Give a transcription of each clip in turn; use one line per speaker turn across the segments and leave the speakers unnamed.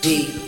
deep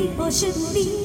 Really, people shouldn't be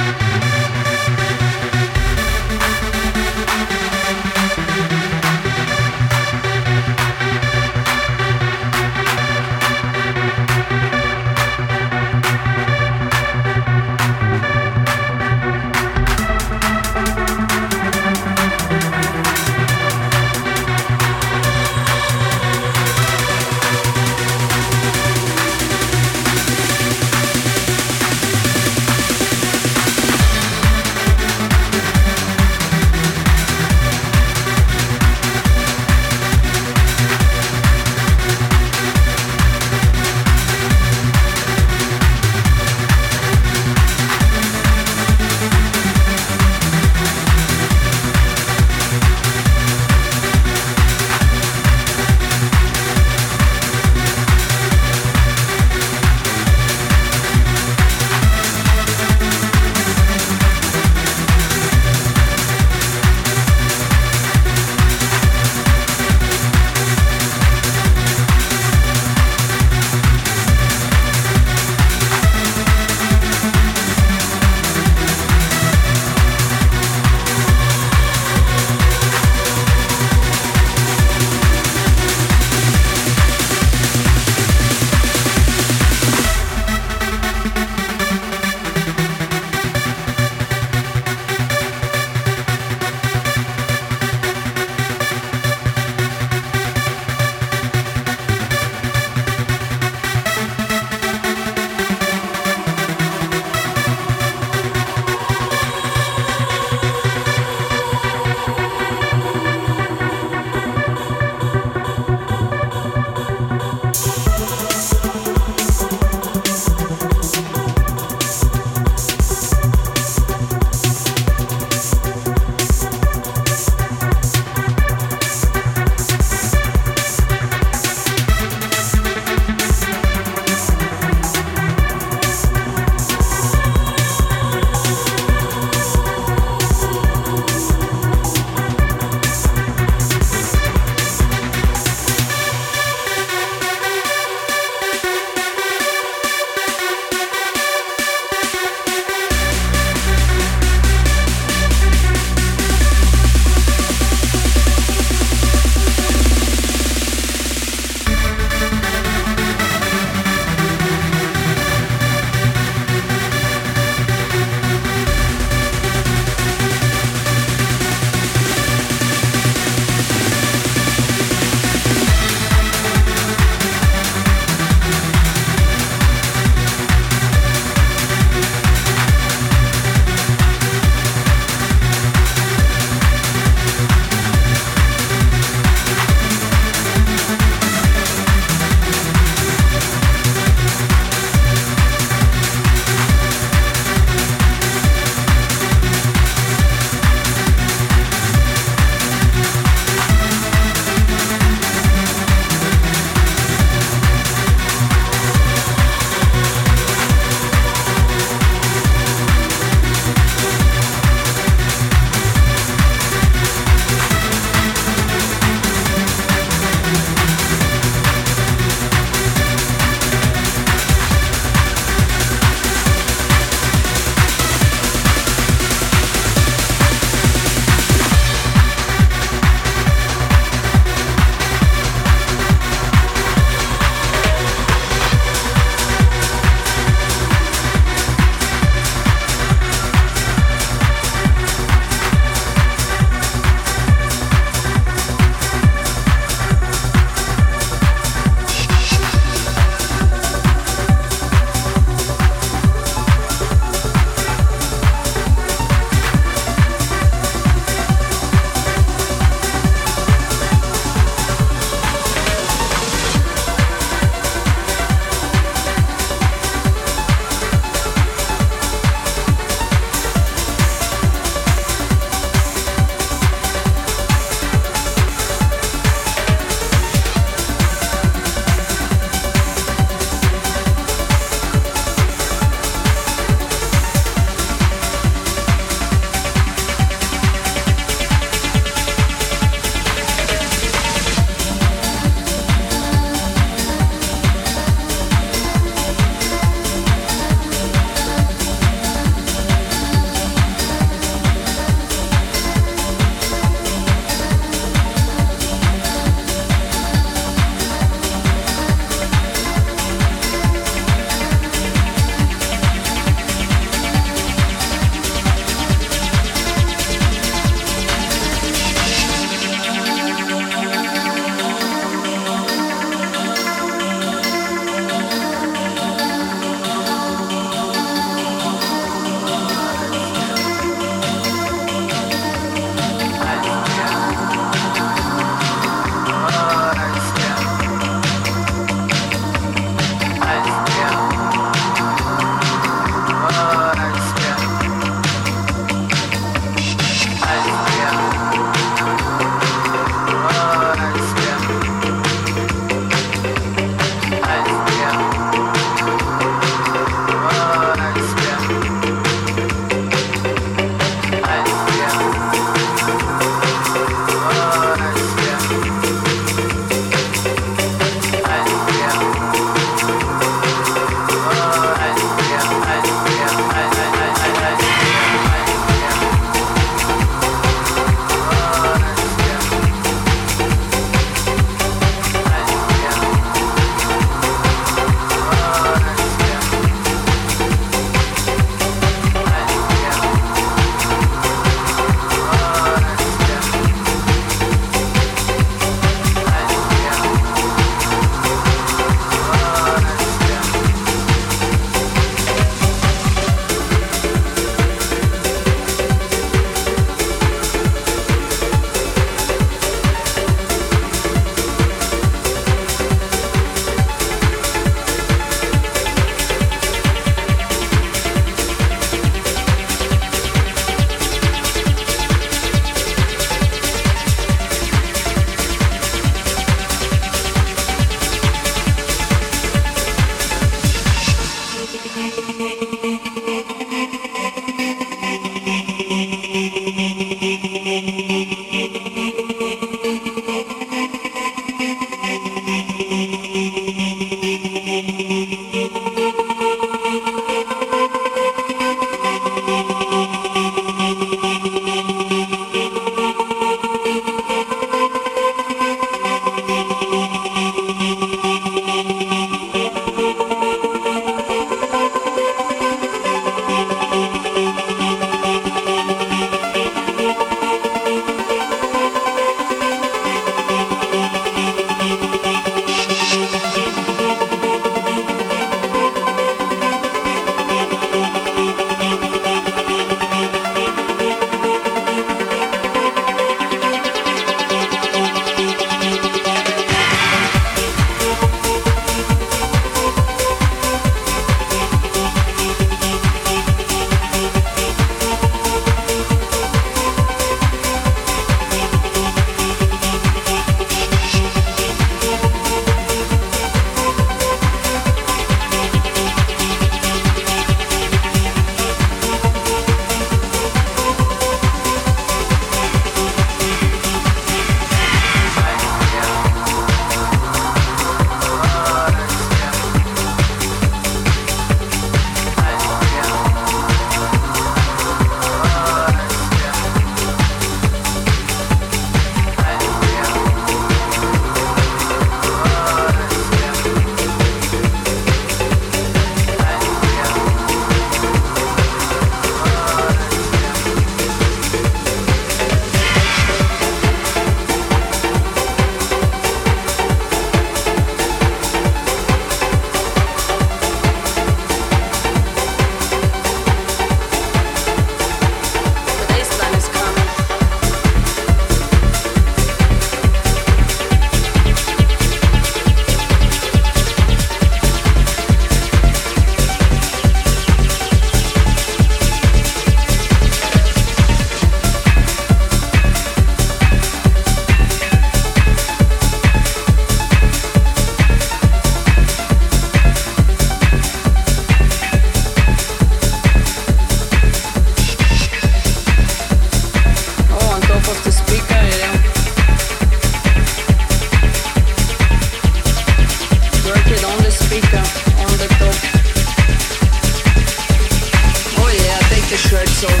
Oh yeah, take the shirts off.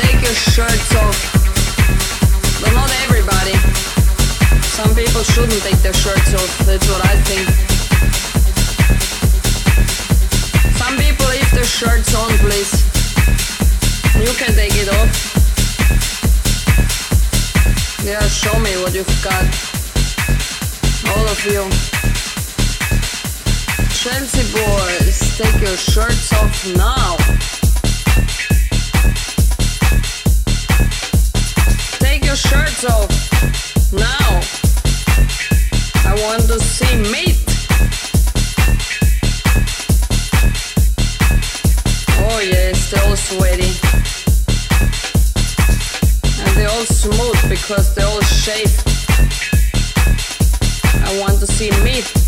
Take your shirts off. But not everybody. Some people shouldn't take their shirts off, that's what I think. Some people leave their shirts on, please. You can take it off. Yeah, show me what you've got. All of you. Chelsea boys, take your shirts off now. Take your shirts off now. I want to see meat. Oh yes, they're all sweaty. And they're all smooth because they're all shaved. I want to see meat.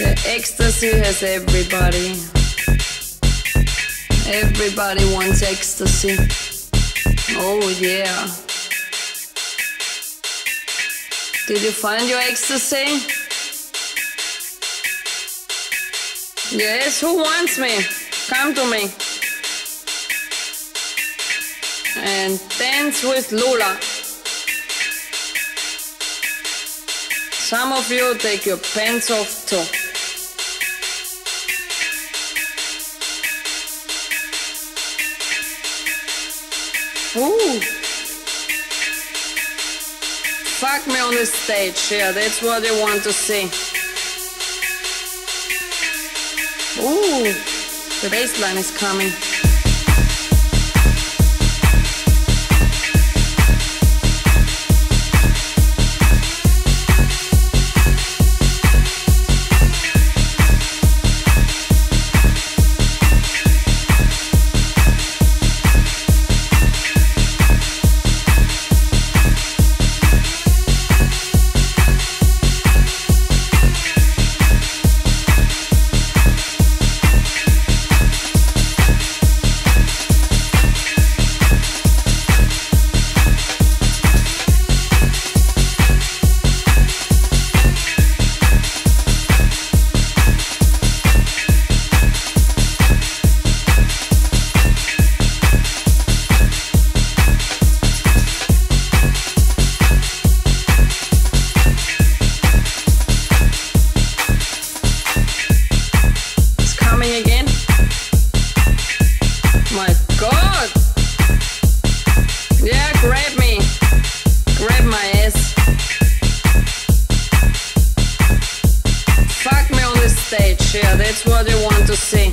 The ecstasy has everybody. Everybody wants ecstasy. Oh yeah. Did you find your ecstasy? Yes, who wants me? Come to me. And dance with Lula. Some of you take your pants off too. Ooh. Fuck me on the stage, yeah, that's what they want to see. Ooh, the bass line is coming. My God! Yeah, grab me. Grab my ass. Fuck me on the stage. Yeah, that's what you want to see.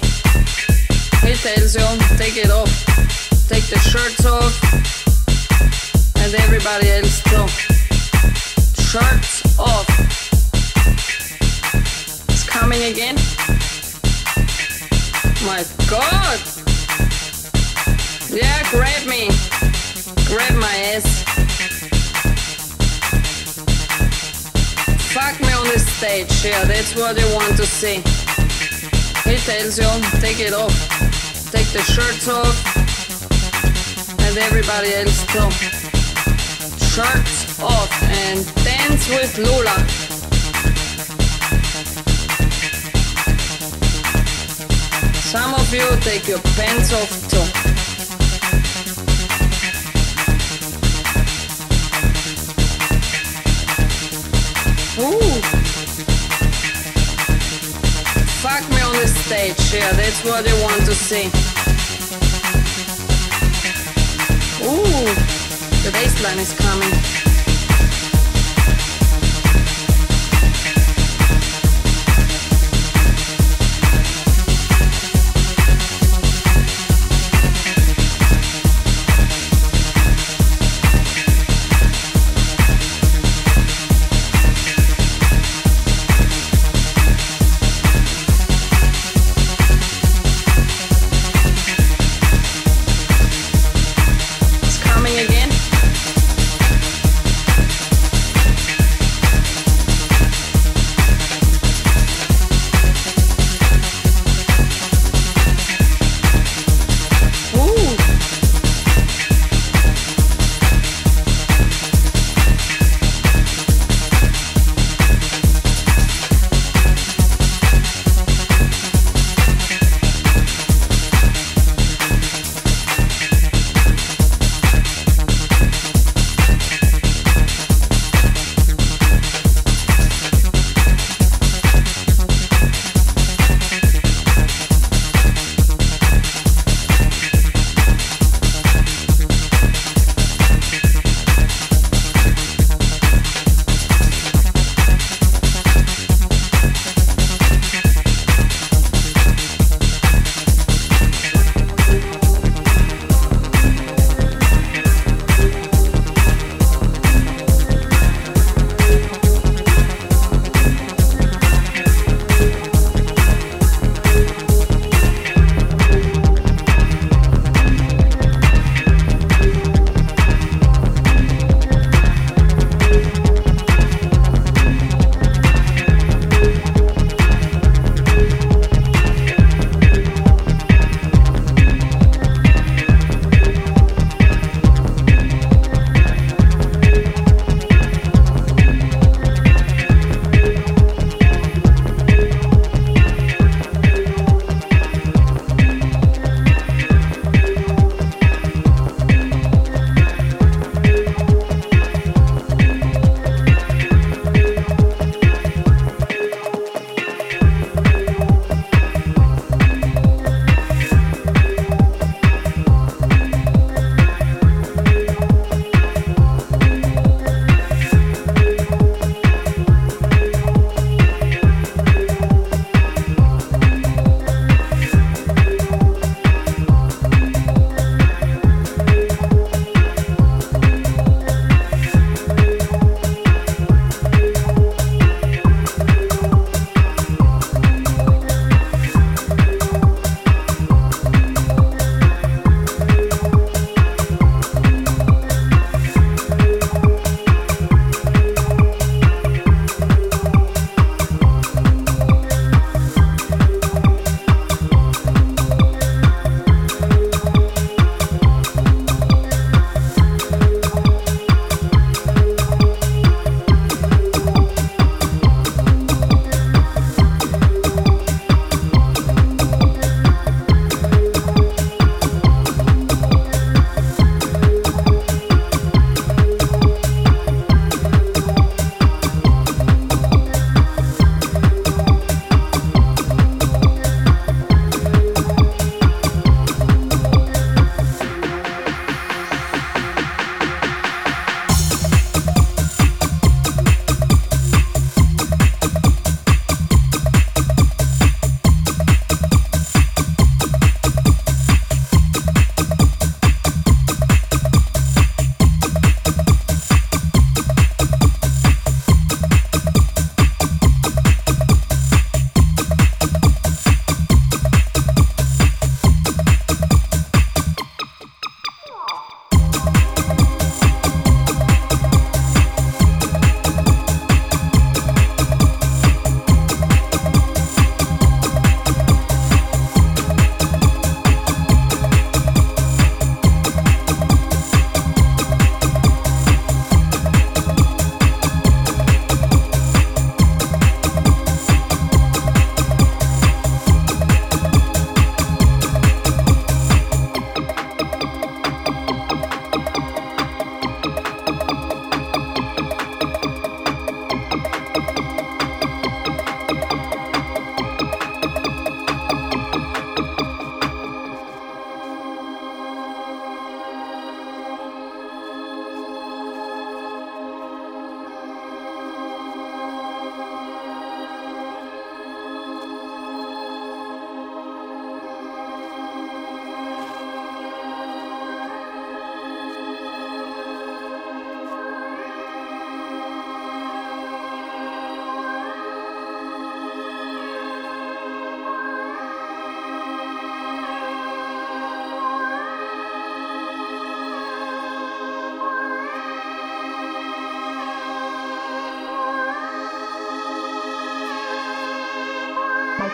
He tells you, take it off. Take the shirts off. And everybody else too. Shirts off. It's coming again. My God! Yeah, grab me. Grab my ass. Fuck me on the stage, yeah, that's what you want to see. He tells you, take it off. Take the shirts off. And everybody else too. Shirts off and dance with Lula. Some of you take your pants off too. Ooh. Fuck me on the stage, yeah, that's what want to see. Ooh, the is coming.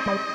Bye.